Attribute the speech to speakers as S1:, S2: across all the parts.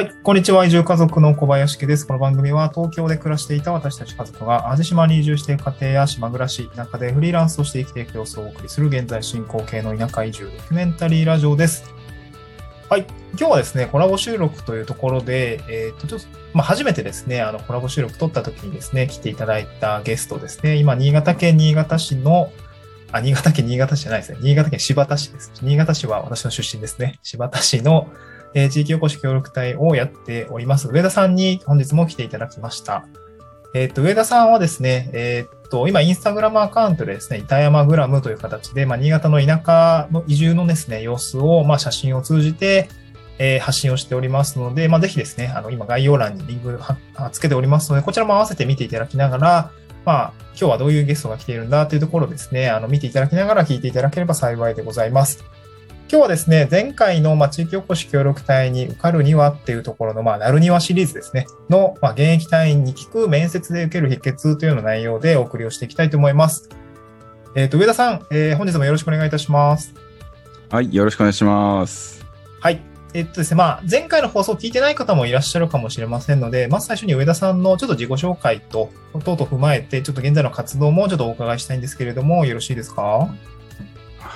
S1: はい、こんにちは。移住家族の小林家です。この番組は東京で暮らしていた私たち家族が淡路島に移住して家庭や島暮らし、田舎でフリーランスとして生きていく様子をお送りする現在進行形の田舎移住ドキュメンタリーラジオです。はい、今日はですね、コラボ収録というところで、えっ、と、ちょっと、まあ、初めてですね、あの、コラボ収録撮った時にですね、来ていただいたゲストですね、今、新潟県新潟市のあ、新潟県新潟市じゃないですね。新潟県新発田市です。新潟市は私の出身ですね。新発田市の、えー地域おこし協力隊をやっております。上田さんに本日も来ていただきました。えっ、と、上田さんはですね、えっ、と、今、インスタグラムアカウントでですね、板山グラムという形で、まあ、新潟の田舎の移住のですね、様子を、まあ、写真を通じて、えー発信をしておりますので、まあ、ぜひですね、あの、今概要欄にリンクはつけておりますので、こちらも合わせて見ていただきながら、まあ、今日はどういうゲストが来ているんだというところですね、あの、見ていただきながら聞いていただければ幸いでございます。今日はですね、前回の、まあ、地域おこし協力隊に受かるにはっていうところの、まあ、なるにはシリーズですね、の、まあ、現役隊員に聞く面接で受ける秘訣というような内容でお送りをしていきたいと思います。えっ、と、上田さん、えー本日もよろしくお願いいたします。
S2: はい、よろしくお願いします。
S1: はい。えっとですね、まあ、前回の放送を聞いてない方もいらっしゃるかもしれませんので、まず最初に上田さんのちょっと自己紹介と、等々踏まえて、ちょっと現在の活動もちょっとお伺いしたいんですけれども、よろしいですか？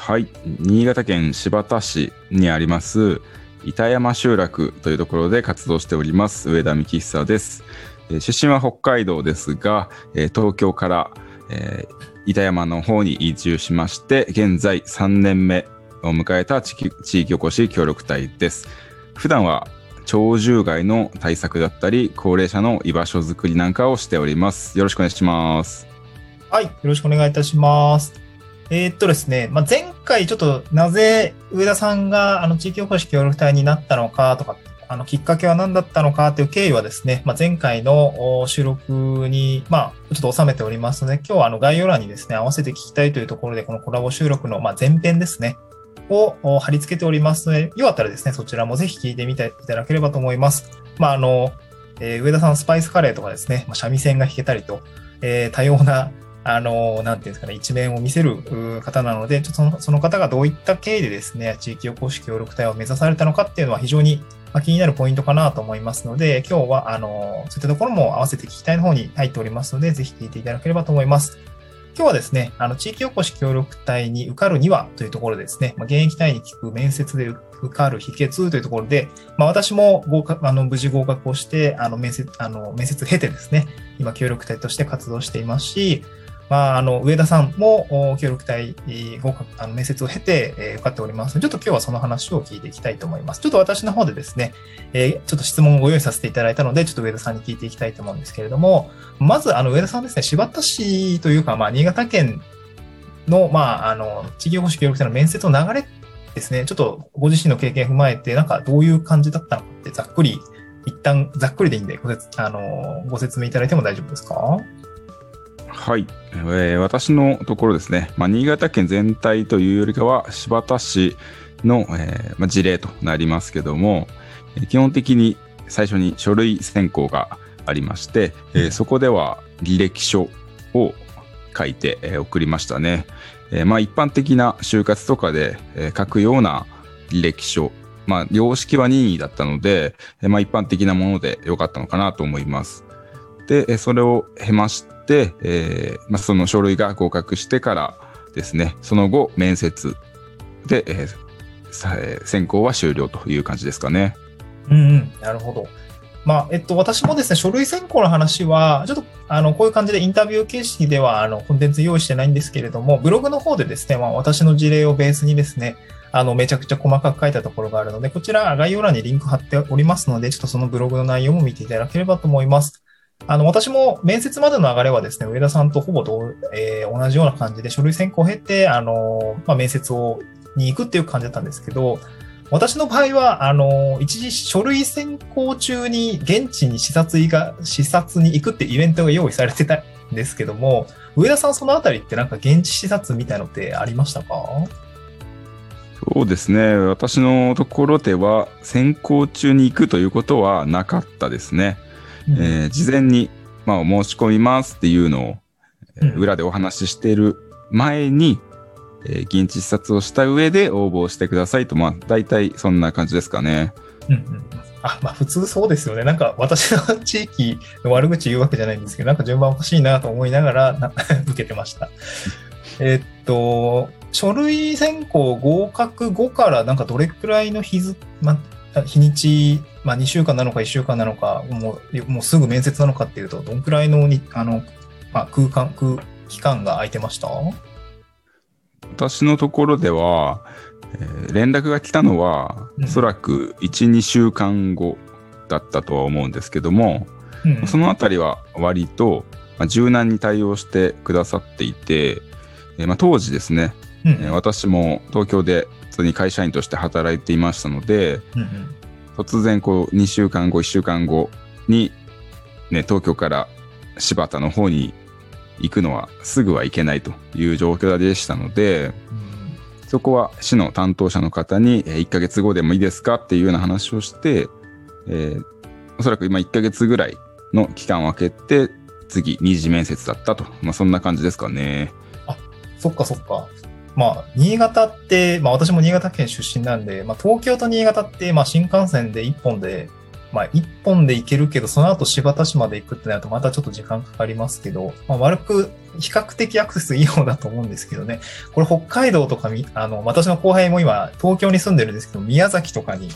S2: はい、新潟県新発田市にあります板山集落というところで活動しております上田幹久です。出身は北海道ですが、東京から、え板山の方に移住しまして、現在3年目を迎えた地域地域おこし協力隊です。普段は鳥獣害の対策だったり、高齢者の居場所づくりなんかをしております。よろしくお願いします。
S1: はい。よろしくお願いいたします。えーっとですね、まあ、前回ちょっとなぜ上田さんがあの地域おこし協力隊になったのかとか、あのきっかけは何だったのかという経緯はですね、まあ、前回の収録に、まあ、ちょっと収めておりますので、今日はあの概要欄にですね、合わせて聞きたいというところで、このコラボ収録のま前編ですね、を貼り付けておりますので、よかったらですね、そちらもぜひ聞いてみていただければと思います。まあ、あの、えー上田さんスパイスカレーとかですね、まあ、三味線が弾けたりと、えー多様なあの、なんていうんですかね、一面を見せる方なので、ちょっとそのその方がどういった経緯でですね、地域おこし協力隊を目指されたのかっていうのは非常にまあ気になるポイントかなと思いますので、今日は、あの、そういったところも合わせて聞きたいの方に入っておりますので、ぜひ聞いていただければと思います。今日はですね、あの、地域おこし協力隊に受かるにはというところですね、まあ、現役隊員に聞く面接で受かる秘訣というところで、まあ、私も合格、あの、無事合格をして、あの、面接、あの、面接経てですね、今、協力隊として活動していますし、まあ、あの、上田さんもお協力隊合、あの、面接を経て、えー受かっております、ちょっと今日はその話を聞いていきたいと思います。ちょっと私の方でですね、えーちょっと質問をご用意させていただいたので、ちょっと上田さんに聞いていきたいと思うんですけれども、まず、あの、上田さんですね、柴田市というか、まあ、新潟県の、まあ、あの、地域おこし協力隊の面接の流れですね、ちょっとご自身の経験を踏まえて、なんかどういう感じだったのかって、ざっくり、一旦ざっくりでいいんでご説、あの、ご説明いただいても大丈夫ですか？
S2: はい、えー私のところですね、まあ、新潟県全体というよりかは新発田市の、えーまあ、事例となりますけども、えー基本的に最初に書類選考がありまして、えーそこでは履歴書を書いて、えー送りましたね。えーまあ、一般的な就活とかで、えー書くような履歴書、まあ、様式は任意だったので、えーまあ、一般的なもので良かったのかなと思います。で、えーそれを経まして、えーまあ、その書類が合格してからですね、その後、面接で、ええー選考は終了という感じですかね。
S1: うんうん、なるほど。まあ、えっと、私もですね、書類選考の話は、ちょっと、あの、こういう感じでインタビュー形式では、あの、コンテンツ用意してないんですけれども、ブログの方でですね、まあ、私の事例をベースにですね、あの、めちゃくちゃ細かく書いたところがあるので、こちら概要欄にリンク貼っておりますので、ちょっとそのブログの内容も見ていただければと思います。あの、私も面接までの流れはですね、上田さんとほぼ同,、えー同じような感じで書類選考を経て、あの、まあ、面接を、に行くっていう感じだったんですけど、私の場合は、あの、一時書類選考中に現地に視察が、視察に行くってイベントが用意されてたんですけども、上田さんそのあたりってなんか現地視察みたいのってありましたか？
S2: そうですね。私のところでは、選考中に行くということはなかったですね。えー事前に、まあ、お申し込みますっていうのを、えー
S1: うん
S2: 裏でお話ししている前に、えー現地視察をした上で応募してくださいと、まあ、大体そんな感じですかね。
S1: うんうんあ、まあ普通そうですよね。なんか私の地域の悪口言うわけじゃないんですけど、なんか順番おかしいなと思いながらな 受けてました。えっと、書類選考合格後からなんかどれくらいの日付、ま、日にち、まあ2週間なのか1週間なのか、もうもうすぐ面接なのかっていうと、どんくらいのにあの、まあ、空間、空期間が空いてました？
S2: 私のところでは、えー連絡が来たのは、
S1: うん。
S2: おそらく1、2週間後だったとは思うんですけども、
S1: うん。
S2: そのあたりは割と、まあ、柔軟に対応してくださっていて、えーまあ、当時ですね、
S1: うん。
S2: えー私も東京で普通に会社員として働いていましたので、
S1: うんうん
S2: 突然こう2週間後、1週間後に、ね、東京から柴田の方に行くのはすぐは行けないという状況でしたので、そこは市の担当者の方に、えー1ヶ月後でもいいですかっていうような話をして、えーおそらく今1ヶ月ぐらいの期間を空けて、次、二次面接だったと。まあ、そんな感じですかね。
S1: そっかそっか。まあ、新潟って、まあ私も新潟県出身なんで、まあ東京と新潟って、まあ新幹線で一本で、まあ一本で行けるけど、その後新発田市まで行くってなるとまたちょっと時間かかりますけど、まあ悪く、比較的アクセスいい方だと思うんですけどね。これ北海道とかみ、あの、私の後輩も今東京に住んでるんですけど、宮崎とかに、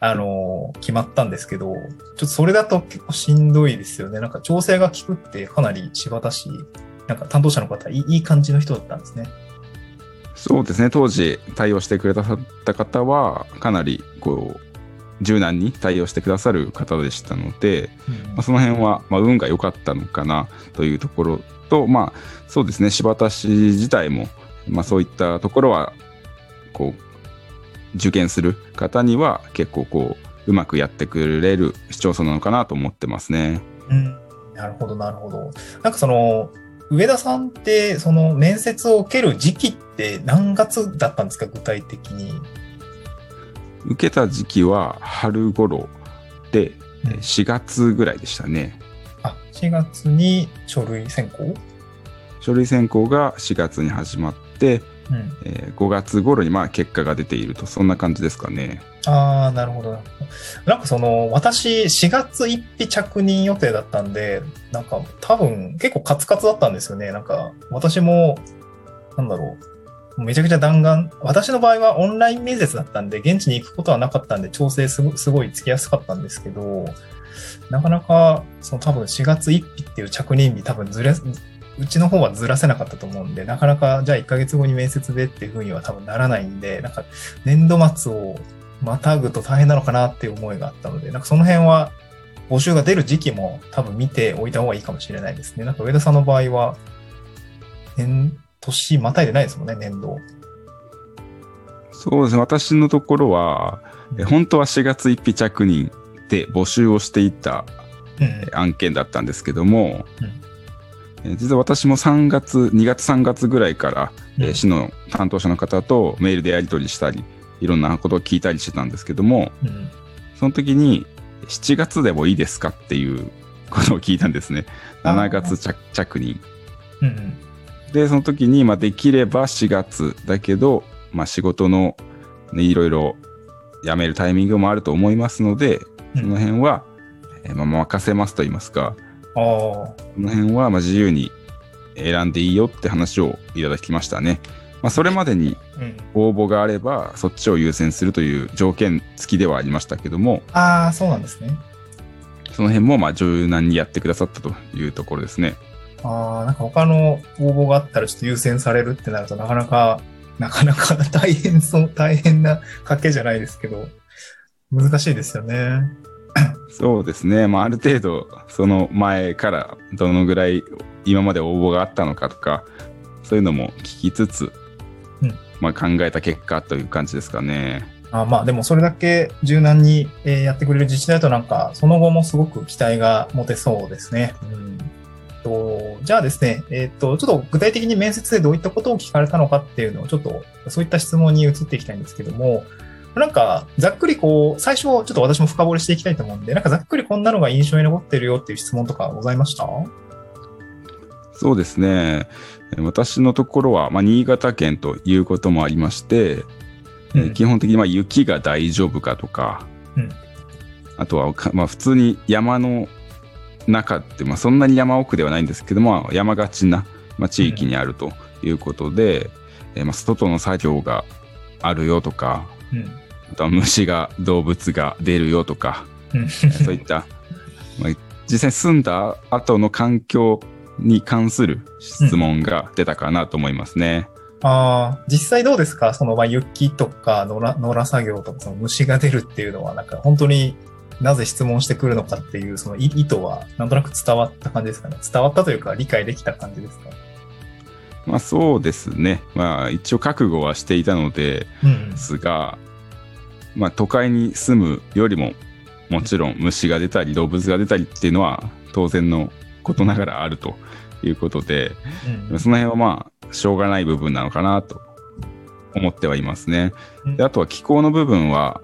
S1: あの、決まったんですけど、ちょっとそれだと結構しんどいですよね。なんか調整が効くってかなり柴田市、なんか担当者の方いい感じの人だったんですね。
S2: そうですね。当時対応してくれた方は、かなり、こう、柔軟に対応してくださる方でしたので、まあ、その辺は、まあ、運が良かったのかなというところと、まあ、そうですね、柴田市自体も、まあ、そういったところは、こう、受験する方には結構こう、うまくやってくれる市町村なのかなと思ってますね。
S1: うん、なるほど、なるほど。なんかその、上田さんって、その面接を受ける時期って何月だったんですか、具体的に？
S2: 受けた時期は春頃で、
S1: うん
S2: え4月ぐらいでしたね。
S1: あ、4月に書類選考？
S2: 書類選考が4月に始まって、
S1: うん。
S2: えー5月頃にまあ結果が出ていると、そんな感じですかね。
S1: ああ、なるほど。なるほどなんかその、私、4月1日着任予定だったんで、なんか多分結構カツカツだったんですよね。なんか、私も、なんだろう。めちゃくちゃ弾丸。私の場合はオンライン面接だったんで、現地に行くことはなかったんで、調整すごすごいつきやすかったんですけど、なかなか、その多分4月1日っていう着任日多分ずれ、うちの方はずらせなかったと思うんで、なかなか、じゃあ1ヶ月後に面接でっていうふうには多分ならないんで、なんか、年度末をまたぐと大変なのかなっていう思いがあったので、なんかその辺は募集が出る時期も多分見ておいた方がいいかもしれないですね。なんか上田さんの場合は、年、年またいでないですもんね、年度。
S2: そうですね、私のところは、え本当は4月1日着任で募集をしていた
S1: うん
S2: え案件だったんですけども、
S1: うん
S2: え実は私も3月、2月3月ぐらいから、市の担当者の方とメールでやり取りしたり、いろんなことを聞いたりしてたんですけども、
S1: うん。
S2: その時に7月でもいいですかっていうことを聞いたんですね。
S1: あー。
S2: 7月着着任。
S1: うんうん。
S2: で、その時に、まあ、できれば4月だけど、まあ、仕事の、ね、いろいろ辞めるタイミングもあると思いますので、
S1: うん。
S2: その辺は、えーまあ、任せますと言いますか、この辺はまあ自由に選んでいいよって話をいただきましたね。まあ、それまでに
S1: うん。
S2: 応募があれば、そっちを優先するという条件付きではありましたけども、
S1: ああ、そうなんですね。
S2: その辺もまあ柔軟にやってくださったというところですね。
S1: ああ、なんか他の応募があったらちょっと優先されるってなるとなかなか、なかなか 大変そう、大変な賭けじゃないですけど、難しいですよね。
S2: そうですね。まあ、ある程度、その前からどのぐらい今まで応募があったのかとか、そういうのも聞きつつ、
S1: うん
S2: まあ、考えた結果という感じですかね。
S1: あまあでもそれだけ柔軟にえーやってくれる自治体だとなんかその後もすごく期待が持てそうですね。うん、とじゃあですね、えっ、と、ちょっと具体的に面接でどういったことを聞かれたのかっていうのをちょっとそういった質問に移っていきたいんですけども、なんかざっくりこう、最初ちょっと私も深掘りしていきたいと思うんで、なんかざっくりこんなのが印象に残ってるよっていう質問とかございました？
S2: そうですね。え私のところは、まあ、新潟県ということもありまして、え
S1: うん
S2: 基本的にまあ雪が大丈夫かとか、
S1: うん
S2: あとはか、まあ、普通に山の中って、まあ、そんなに山奥ではないんですけども山がちな、まあ、地域にあるということで、えーまあ、外の作業があるよとか
S1: うん。
S2: あとは虫が動物が出るよとか
S1: うん。
S2: そういった、まあ、実際住んだ後の環境に関する質問が出たかなと思いますね。
S1: ああ、実際どうですか？その、まあ、雪とか野良、野良作業とか、その虫が出るっていうのは、なんか本当になぜ質問してくるのかっていう、その意意図は、なんとなく伝わった感じですかね？伝わったというか、理解できた感じですか？
S2: まあそうですね。まあ一応覚悟はしていたので
S1: うん
S2: すが、まあ都会に住むよりももちろん虫が出たり動物が出たりっていうのは当然のことながらあるということで、
S1: うん。
S2: その辺はまあしょうがない部分なのかなと思ってはいますね。
S1: うん
S2: であとは気候の部分は、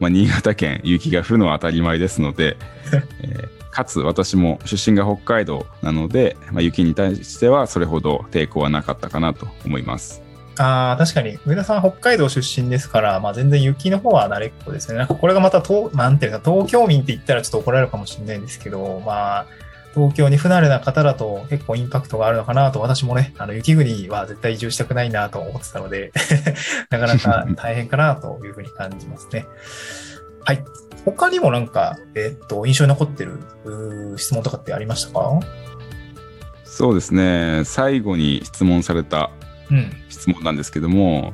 S2: まあ、新潟県雪が降るのは当たり前ですので、えーかつ私も出身が北海道なので、まあ、雪に対してはそれほど抵抗はなかったかなと思います。
S1: ああ、確かに、上田さん北海道出身ですから、まあ全然雪の方は慣れっこですね。なんかこれがまた東、なんていうか、東京民って言ったらちょっと怒られるかもしれないんですけど、まあ、東京に不慣れな方だと結構インパクトがあるのかなと、私もね、あの、雪国は絶対移住したくないなと思ってたので、なかなか大変かなというふうに感じますね。はい。他にもなんか、えっと、印象に残ってる質問とかってありましたか？
S2: そうですね最後に質問された。質問なんですけども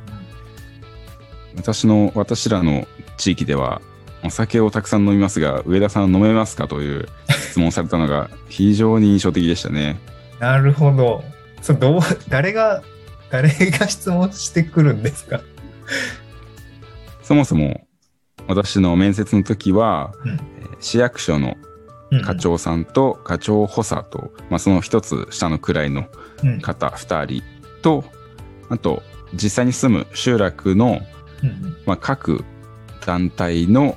S2: 私の私らの地域ではお酒をたくさん飲みますが上田さん飲めますかという質問されたのが非常に印象的でしたね。
S1: なるほど。それどう、誰が、誰が質問してくるんですか？
S2: そもそも私の面接の時は、
S1: うん。
S2: えー市役所の課長さんと課長補佐と、まあ、その一つ下の位の
S1: うん。
S2: 方2人とあと実際に住む集落の、
S1: うん
S2: まあ、各団体の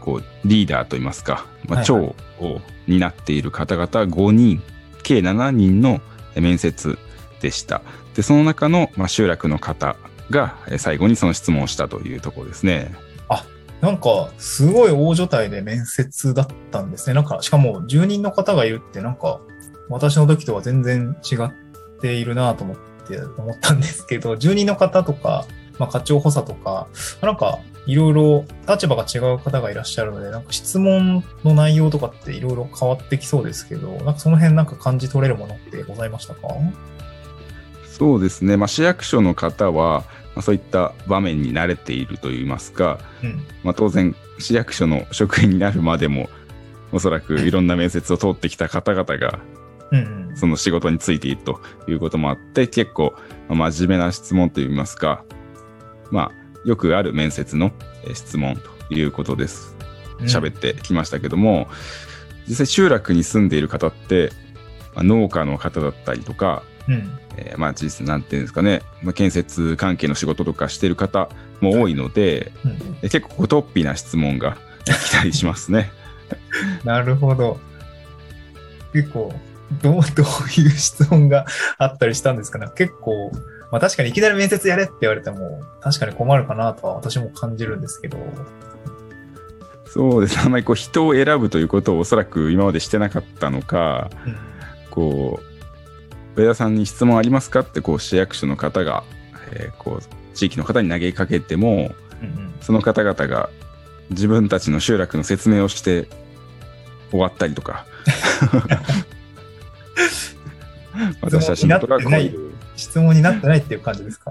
S2: こうリーダーといいますか、まあ、
S1: はい
S2: 長を担っている方々5人計7人の面接でしたでその中の、まあ、集落の方がえー最後にその質問をしたというところですね。
S1: なんか、すごい大所帯で面接だったんですね。なんか、しかも住人の方がいるって、なんか、私の時とは全然違っているなと思って思ったんですけど、住人の方とか、まあ、課長補佐とか、なんか、いろいろ立場が違う方がいらっしゃるので、なんか質問の内容とかっていろいろ変わってきそうですけど、なんかその辺なんか感じ取れるものってございましたか？
S2: そうですね、まあ、市役所の方は、まあ、そういった場面に慣れているといいますか、
S1: うん。
S2: まあ、当然市役所の職員になるまでもおそらくいろんな面接を通ってきた方々が
S1: うん、うん。
S2: その仕事についているということもあって結構まあ真面目な質問といいますかまあよくある面接のえー質問ということです喋ってきましたけども、実際集落に住んでいる方って、まあ農家の方だったりとか、
S1: うん。
S2: えーまあ実際なんていうんですかね、まあ、建設関係の仕事とかしてる方も多いので、
S1: うん。
S2: え結構こうトッピーな質問が来たりしますね。
S1: なるほど。結構、どう、どういう質問があったりしたんですかね。結構、まあ確かにいきなり面接やれって言われても、確かに困るかなとは私も感じるんですけど。
S2: そうですね。あんまりこう人を選ぶということをおそらく今までしてなかったのか、
S1: うん。
S2: こう、上田さんに質問ありますかってこう市役所の方が、えーこう地域の方に投げかけても、
S1: うんうん。
S2: その方々が自分たちの集落の説明をして終わったりとか。私たちのことがこういう、
S1: 質問になってないっていう感じですか？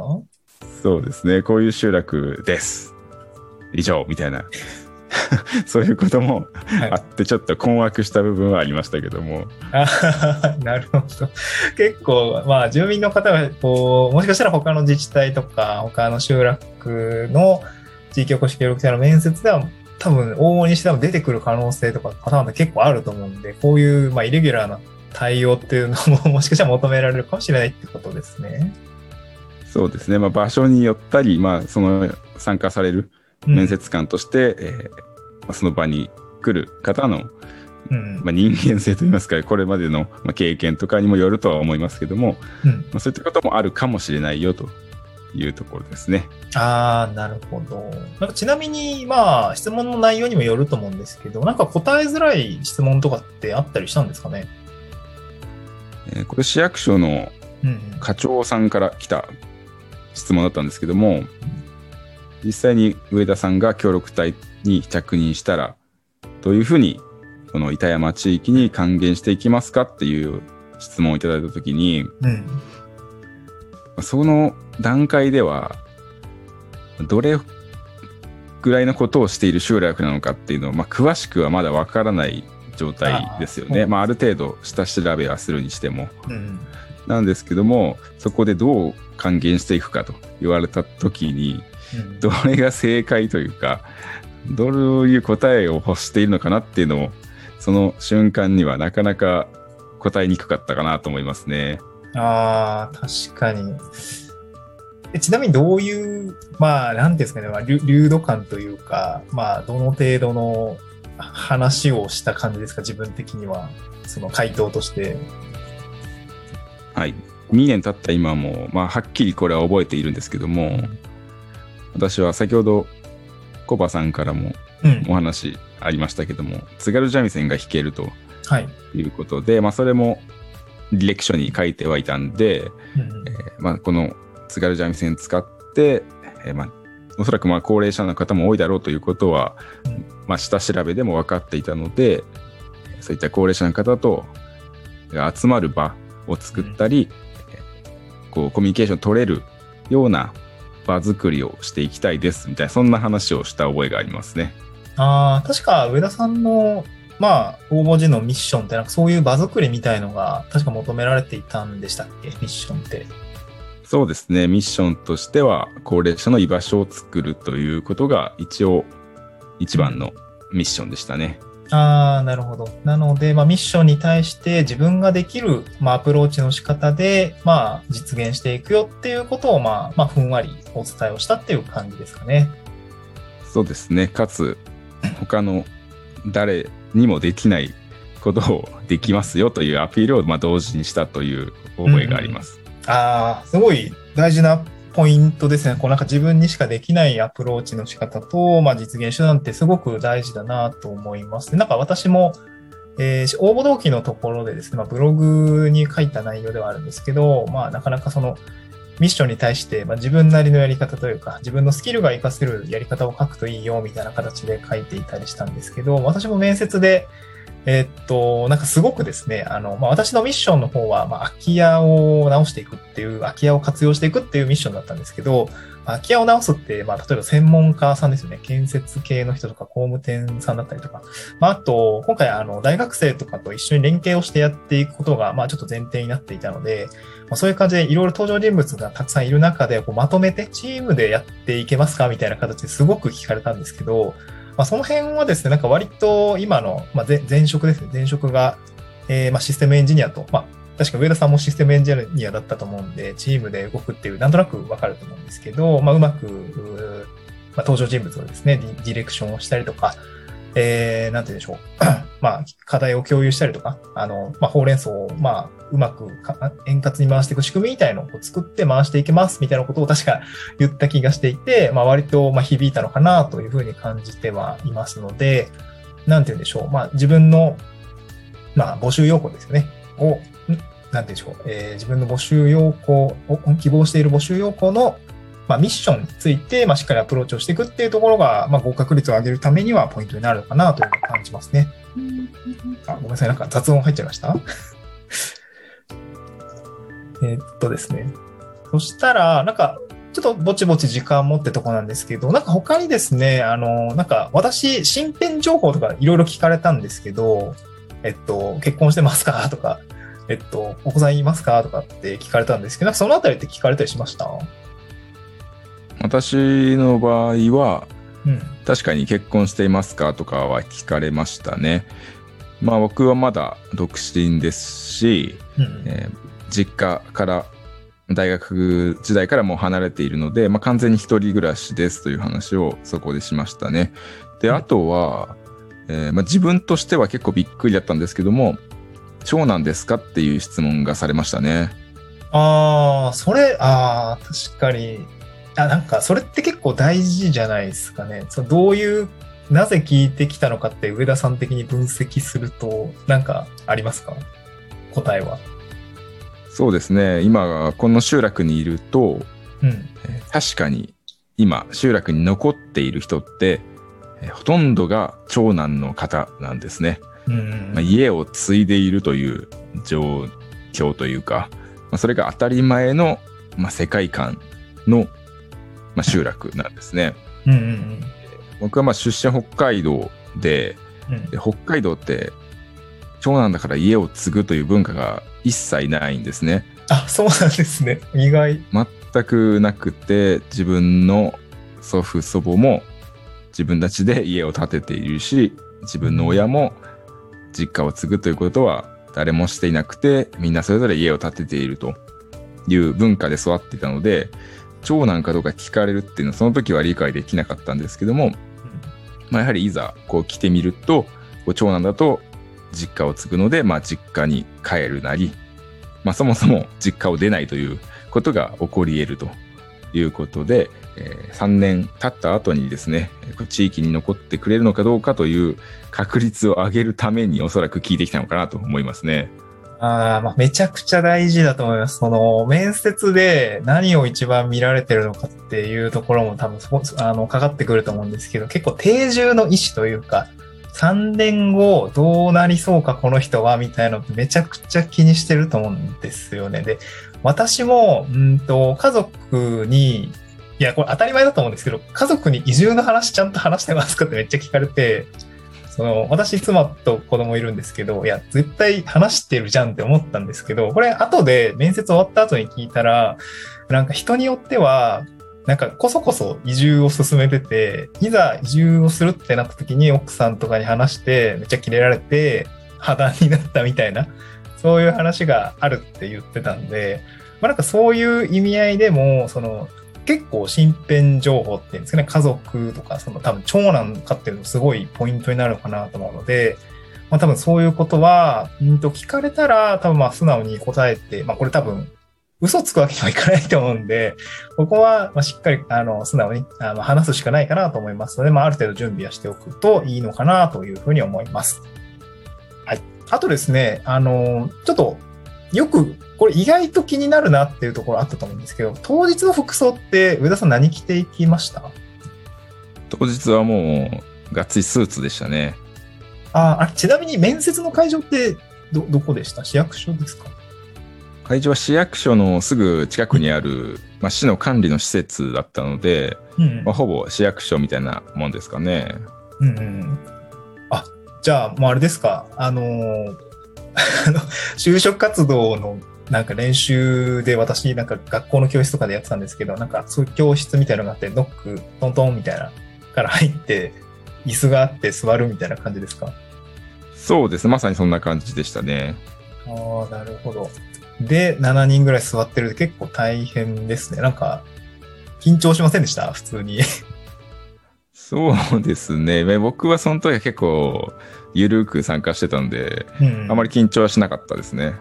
S2: そうですね、こういう集落です。以上、みたいな。そういうことも
S1: はい
S2: あって、ちょっと困惑した部分はありましたけども。
S1: なるほど。結構、まあ、住民の方が、こう、もしかしたら他の自治体とか、他の集落の地域おこし協力隊の面接では、多分、往々にしても出てくる可能性とか、パターンって結構あると思うんで、こういう、まあ、イレギュラーな対応っていうのも、もしかしたら求められるかもしれないってことですね。
S2: そうですね、まあ、場所によったり、まあ、その参加される
S1: うん
S2: 面。接官として、えーまあその場に来る方の、
S1: うん。
S2: まあ、人間性といいますか、これまでのまあ経験とかにもよるとは思いますけども、
S1: うん。
S2: まあ、そういったこともあるかもしれないよというところですね。
S1: ああ、なるほど。なんかちなみに、まあ、質問の内容にもよると思うんですけど、なんか答えづらい質問とかってあったりしたんですかね？
S2: えーこれ市役所の。課長さんから来た質問だったんですけども、実際に上田さんが協力隊に着任したら、どういうふうにこの板山地域に還元していきますかっていう質問をいただいたときに、
S1: うん。
S2: その段階では、どれぐらいのことをしている集落なのかっていうのを、まあ、詳しくはまだわからない状態ですよね。
S1: あー
S2: まあ、ある程度下調べはするにしても。
S1: うん。
S2: なんですけども、そこでどう還元していくかと言われた時に、
S1: うん
S2: どれが正解というか、どういう答えを欲しているのかなっていうのを、その瞬間にはなかなか答えにくかったかなと思いますね。
S1: ああ、確かに。えちなみにどういう、まあ、なんですかね、流度感というか、まあ、どの程度の話をした感じですか、自分的には。その回答として。
S2: はい。2年経った今も、まあ、はっきりこれは覚えているんですけども、私は先ほどコバさんからも
S1: うん。
S2: お話ありましたけども、津軽三味線が弾けると
S1: はい。
S2: いうことで、まあ、それも履歴書に書いてはいたんで、
S1: うん
S2: えーまあ、この津軽三味線使って、えーまあ、おそらくまあ高齢者の方も多いだろうということは、
S1: うん
S2: まあ、下調べでも分かっていたので、そういった高齢者の方と集まる場を作ったり、えーこうコミュニケーション取れるような場作りをしていきたいですみたいな、そんな話をした覚えがありますね。
S1: ああ、確か上田さんの、まあ、応募時のミッションって、なんかそういう場作りみたいのが、確か求められていたんでしたっけ？ミッションって。
S2: そうですね、ミッションとしては、高齢者の居場所を作るということが一応一番のミッションでしたね。
S1: ああ、なるほど。なので、まあ、ミッションに対して自分ができる、まあ、アプローチの仕方で、まあ、実現していくよっていうことを、まあ、まあ、ふんわりお伝えをしたっていう感じですかね。
S2: そうですね。かつ、他の誰にもできないことをできますよというアピールをまあ同時にしたという覚えがあります。
S1: ああ、すごい大事なポイントですね。こうなんか自分にしかできないアプローチの仕方と、まあ、実現手段ってすごく大事だなと思います。なんか私も、えー応募動機のところでですね、まあ、ブログに書いた内容ではあるんですけど、まあ、なかなかそのミッションに対して、まあ、自分なりのやり方というか、自分のスキルが活かせるやり方を書くといいよみたいな形で書いていたりしたんですけど、私も面接で、えーっと、なんかすごくですね、あの、まあ、私のミッションの方は、まあ、空き家を直していくっていう、空き家を活用していくっていうミッションだったんですけど、空き家を直すって、まあ、例えば専門家さんですよね。建設系の人とか工務店さんだったりとか。まあ、あと、今回、あの、大学生とかと一緒に連携をしてやっていくことが、まあ、ちょっと前提になっていたので、まあ、そういう感じでいろいろ登場人物がたくさんいる中で、こうまとめてチームでやっていけますかみたいな形ですごく聞かれたんですけど、まあ、その辺はですね、なんか割と今の、まあ、前職ですね、前職が、えーまあ、システムエンジニアと、まあ、確か上田さんもシステムエンジニアだったと思うんで、チームで動くっていう、なんとなくわかると思うんですけど、まあ、うまく、まあ、登場人物をですね、ディレクションをしたりとか、えー、なんて言うんでしょう。まあ、課題を共有したりとか、あの、まあ、ほうれん草を、まあ、うまく円滑に回していく仕組みみたいのを作って回していけますみたいなことを確か 言った気がしていて、まあ、割と、まあ、響いたのかなというふうに感じてはいますので、なんて言うんでしょう。まあ、自分の、まあ、募集要項ですよね。を、んなんて言うんでしょう。えー自分の募集要項を、希望している募集要項の、まあ、ミッションについて、まあ、しっかりアプローチをしていくっていうところが、まあ、合格率を上げるためにはポイントになるのかなというふうに感じますね。あ、ごめんなさい。なんか雑音入っちゃいました？えーっとですね。そしたら、なんか、ちょっとぼちぼち時間持ってとこなんですけど、なんか他にですね、あの、なんか私、身辺情報とかいろいろ聞かれたんですけど、えっと、結婚してますか？とか、えっと、お子さんいますか？とかって聞かれたんですけど、そのあたりって聞かれたりしました？
S2: 私の場合は、
S1: うん。
S2: 確かに結婚していますかとかは聞かれましたね。まあ僕はまだ独身ですし、
S1: うん。
S2: えー実家から大学時代からもう離れているので、まあ、完全に一人暮らしですという話をそこでしましたね。で、
S1: うん
S2: あとは、えーまあ、自分としては結構びっくりだったんですけども、長男ですかっていう質問がされましたね。
S1: ああ、それ、ああ、確かに。あ、なんか、それって結構大事じゃないですかね。そのどういう、なぜ聞いてきたのかって上田さん的に分析すると、なんかありますか？答えは。
S2: そうですね。今、この集落にいると、
S1: うん。
S2: えー確かに今、集落に残っている人って、えーほとんどが長男の方なんですね。
S1: うん
S2: まあ、家を継いでいるという状況というか、まあ、それが当たり前の、まあ、世界観の、まあ、集落なんですね。
S1: うんうん
S2: 僕はまあ出身北海道で
S1: うん。
S2: で北海道って長男だから家を継ぐという文化が一切ないんですね。
S1: あ、そうなんですね。意外。
S2: 全くなくて自分の祖父祖母も自分たちで家を建てているし自分の親も実家を継ぐということは誰もしていなくてみんなそれぞれ家を建てているという文化で育っていたので長男かどうか聞かれるっていうのはその時は理解できなかったんですけども、まあ、やはりいざこう来てみるとこう長男だと実家を継ぐので、まあ、実家に帰るなり、まあ、そもそも実家を出ないということが起こり得るということで、え3年経った後にですね、地域に残ってくれるのかどうかという確率を上げるためにおそらく聞いてきたのかなと思いますね。
S1: ああ、まあ、めちゃくちゃ大事だと思います。その、面接で何を一番見られてるのかっていうところも多分そこ、あの、かかってくると思うんですけど、結構定住の意思というか、3年後どうなりそうかこの人はみたいなのってめちゃくちゃ気にしてると思うんですよね。で、私も、うんと、家族に、いや、これ当たり前だと思うんですけど、家族に移住の話ちゃんと話してますかってめっちゃ聞かれて、その、私、妻と子供いるんですけど、いや、絶対話してるじゃんって思ったんですけど、これ、後で面接終わった後に聞いたら、なんか人によっては、なんかこそこそ移住を進めてて、いざ移住をするってなった時に奥さんとかに話して、めっちゃキレられて、破談になったみたいな、そういう話があるって言ってたんで、まあなんかそういう意味合いでも、その、結構身辺情報っていうんですかね、家族とか、その多分長男かっていうのすごいポイントになるのかなと思うので、まあ多分そういうことは、うんと聞かれたら多分まあ素直に答えて、まあこれ多分嘘つくわけにはいかないと思うんで、ここはまあしっかりあの素直にあの話すしかないかなと思いますので、まあある程度準備はしておくといいのかなというふうに思います。はい。あとですね、あの、ちょっとよく、これ意外と気になるなっていうところあったと思うんですけど、当日の服装って上田さん何着ていきました？
S2: 当日はもうがっつりスーツでしたね。
S1: ああ、ちなみに面接の会場ってど、どこでした？市役所ですか？
S2: 会場は市役所のすぐ近くにある、まあ、市の管理の施設だったので、
S1: うん
S2: まあ、ほぼ市役所みたいなもんですかね。
S1: うんうんうん。あ、じゃあ、もうあれですか、あのーあの、就職活動のなんか練習で私、なんか学校の教室とかでやってたんですけど、なんかそういう教室みたいなのがあって、ノック、トントンみたいな、から入って、椅子があって座るみたいな感じですか？
S2: そうです。まさにそんな感じでしたね。
S1: ああ、なるほど。で、7人ぐらい座ってるで結構大変ですね。なんか、緊張しませんでした？普通に。
S2: そうですね。まあ僕はその時は結構、ゆるく参加してたんで、
S1: うん
S2: あまり緊張はしなかったですね。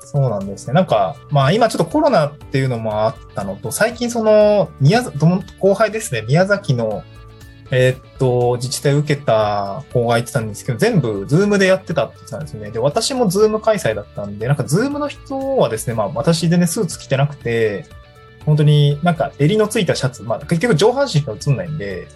S1: そうなんですね。なんか、まあ今ちょっとコロナっていうのもあったのと、最近その、宮崎、後輩ですね、宮崎の、えーっと、自治体を受けた子が言ってたんですけど、全部ズームでやってたって言ってたんですよね。で、私もズーム開催だったんで、なんかズームの人はですね、まあ私全然スーツ着てなくて、本当になんか襟のついたシャツ、まあ結局上半身しか映んないんで、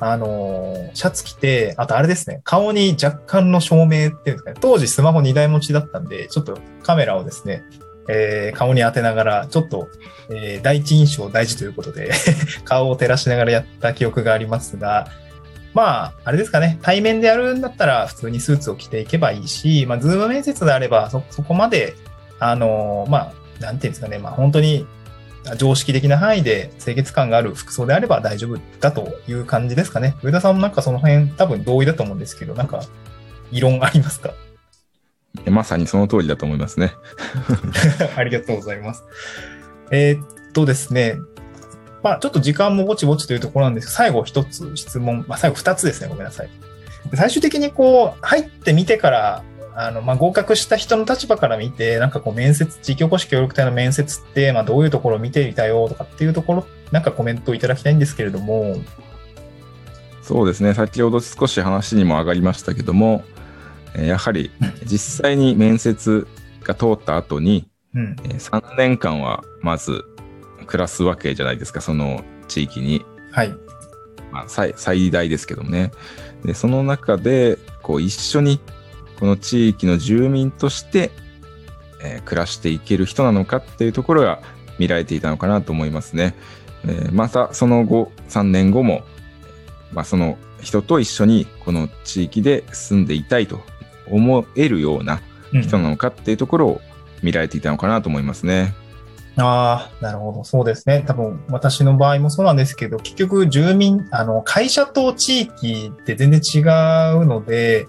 S1: あのーシャツ着て、あとあれですね、顔に若干の照明っていうんですかね、当時スマホ2台持ちだったんで、ちょっとカメラをですね、えー顔に当てながら、ちょっと、えー第一印象大事ということで、顔を照らしながらやった記憶がありますが、まあ、あれですかね、対面でやるんだったら普通にスーツを着ていけばいいし、まあ、ズーム面接であればそ、そこまで、あのーまあ、なんていうんですかね、まあ、本当に常識的な範囲で清潔感がある服装であれば大丈夫だという感じですかね。上田さんもなんかその辺多分同意だと思うんですけど、なんか異論ありますか？
S2: まさにその通りだと思いますね。
S1: ありがとうございます。えーっとですね、まあちょっと時間もぼちぼちというところなんですけど、最後一つ質問、まあ最後二つですね、ごめんなさい。最終的にこう、入ってみてから、あの、まあ、合格した人の立場から見て、なんかこう面接、地域おこし協力隊の面接って、まあ、どういうところを見ていたよとかっていうところ、なんかコメントをいただきたいんですけれども。
S2: そうですね。先ほど少し話にも上がりましたけども、やはり実際に面接が通った後に、うん、3年間はまず暮らすわけじゃないですか、その地域に。
S1: はい。
S2: まあ、最最大ですけどもね。で、その中で、こう一緒にこの地域の住民として、えー、暮らしていける人なのかっていうところが見られていたのかなと思いますね。えー、またその後、3年後も、まあ、その人と一緒にこの地域で住んでいたいと思えるような人なのかっていうところを見られていたのかなと思いますね。
S1: ああ、なるほど。そうですね。多分、私の場合もそうなんですけど、結局、住民、あの、会社と地域って全然違うので、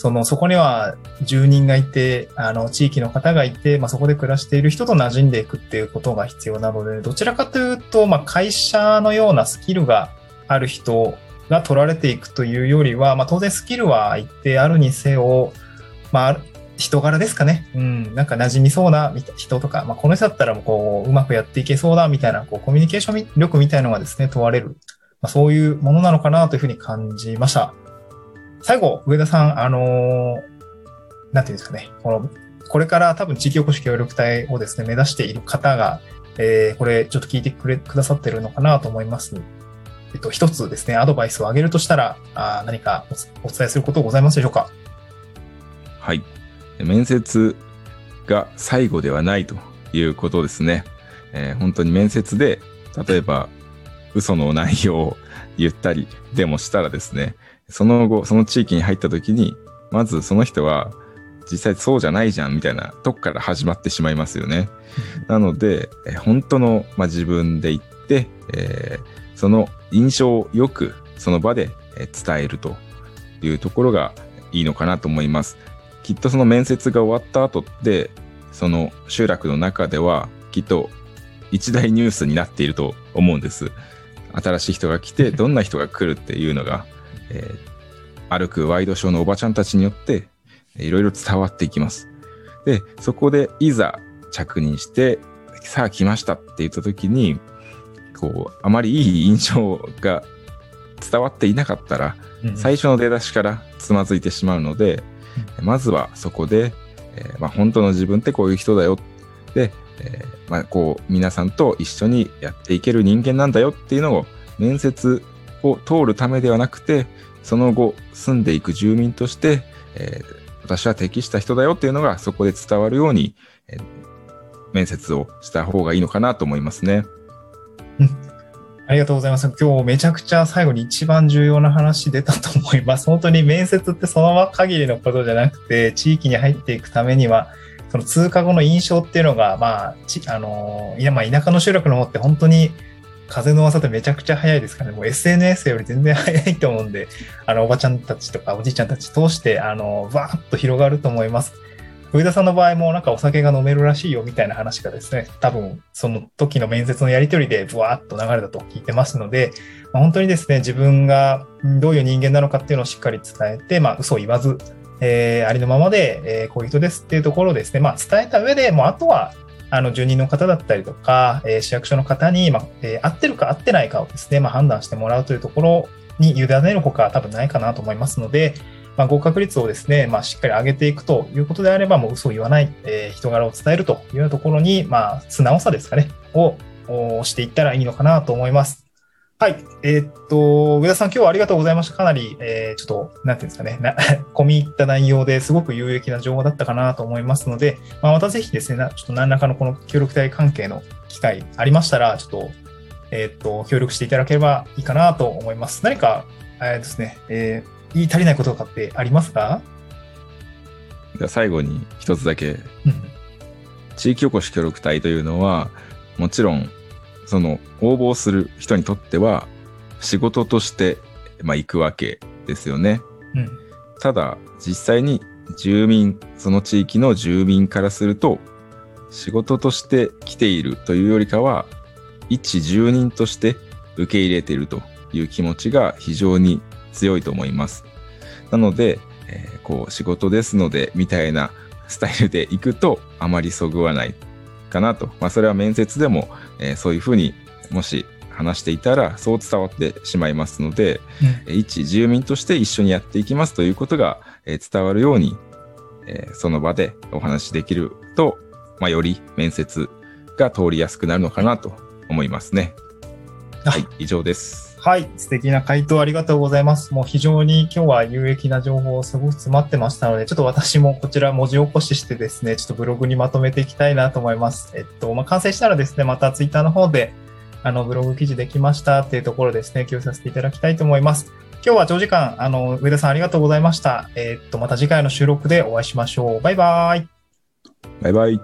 S1: その、そこには住人がいて、あの、地域の方がいて、まあ、そこで暮らしている人と馴染んでいくっていうことが必要なので、どちらかというと、まあ、会社のようなスキルがある人が取られていくというよりは、まあ、当然スキルは一定あるにせよ、まあ、人柄ですかね。うん、なんか馴染みそうな人とか、まあ、この人だったらもうこう、うまくやっていけそうだみたいな、こう、コミュニケーション力みたいのがですね、問われる。まあ、そういうものなのかなというふうに感じました。最後、上田さん、あの、なんていうんですかね、この、これから多分地域おこし協力隊をですね、目指している方が、えー、これちょっと聞いてくれ、くださってるのかなと思います。えっと、一つですね、アドバイスをあげるとしたら、あ何かお伝えすることございますでしょうか？
S2: はい。面接が最後ではないということですね。えー、本当に面接で、例えば、嘘の内容を言ったりでもしたらですね、その後、その地域に入った時に、まずその人は、実際そうじゃないじゃんみたいなとこから始まってしまいますよね。なので、え本当の、まあ、自分で言って、えー、その印象をよくその場で伝えるというところがいいのかなと思います。きっとその面接が終わった後って、その集落の中では、きっと一大ニュースになっていると思うんです。新しい人が来て、どんな人が来るっていうのが、えー、歩くワイドショーのおばちゃんたちによって、いろいろ伝わっていきます。で、そこでいざ着任して、さあ来ましたって言った時に、こう、あまりいい印象が伝わっていなかったら、最初の出だしからつまずいてしまうので、まずはそこで、えー、まあ、本当の自分ってこういう人だよ。で、えー、まあ、こう、皆さんと一緒にやっていける人間なんだよっていうのを、面接を通るためではなくて、その後、住んでいく住民として、えー、私は適した人だよっていうのがそこで伝わるように、え面接をした方がいいのかなと思いますね。
S1: ありがとうございます。今日めちゃくちゃ最後に一番重要な話出たと思います。本当に面接ってそのまま限りのことじゃなくて、地域に入っていくためには、その通過後の印象っていうのが、まあ、ちあのいや、まあ、田舎の集落の方って本当に風の噂ってめちゃくちゃ早いですからね、もう SNS より全然早いと思うんで、あの、おばちゃんたちとかおじいちゃんたち通して、あの、わーっと広がると思います。上田さんの場合もなんかお酒が飲めるらしいよみたいな話がですね、多分その時の面接のやり取りでブワーッと流れたと聞いてますので、まあ、本当にですね、自分がどういう人間なのかっていうのをしっかり伝えて、まあ嘘を言わず、えー、ありのままで、えー、こういう人ですっていうところをですね、まあ伝えた上で、もうあとは、あの、住人の方だったりとか、え、市役所の方に、まあ、え、合ってるか合ってないかをですね、ま判断してもらうというところに委ねるほか多分ないかなと思いますので、まあ、合格率をですね、まあ、しっかり上げていくということであれば、もう嘘を言わない、えー、人柄を伝えるというところに、まあ、素直さですかね、をしていったらいいのかなと思います。はい。えー、っと、上田さん、今日はありがとうございました。かなり、えー、ちょっと、なんていうんですかね、な 込み入った内容ですごく有益な情報だったかなと思いますので、まあ、またぜひですね、ちょっと何らかのこの協力隊関係の機会ありましたら、ちょっと、えー、っと、協力していただければいいかなと思います。何か、えー、ですね、えー、言い足りないこととかってありますか？
S2: では最後に一つだけ、地域おこし協力隊というのは、もちろん、その応募する人にとっては仕事として、まあ、行くわけですよね。うん、ただ、実際に住民、その地域の住民からすると、仕事として来ているというよりかは、一住人として受け入れているという気持ちが非常に強いと思います。なので、えーこう仕事ですのでみたいなスタイルで行くとあまりそぐわないかなと。まあそれは面接でも、えーそういうふうにもし話していたらそう伝わってしまいますので、えー一住民として一緒にやっていきますということが、えー伝わるように、えーその場でお話しできると、まあより面接が通りやすくなるのかなと思いますね。
S1: あ
S2: はい、以上です。
S1: はい。素敵な回答ありがとうございます。もう非常に今日は有益な情報をすごく詰まってましたので、ちょっと私もこちら文字起こししてですね、ちょっとブログにまとめていきたいなと思います。えっと、まあ、完成したらですね、またツイッターの方で、あの、ブログ記事できましたっていうところですね、共有させていただきたいと思います。今日は長時間、あの、上田さんありがとうございました。えっと、また次回の収録でお会いしましょう。バイバイ。
S2: バイバイ。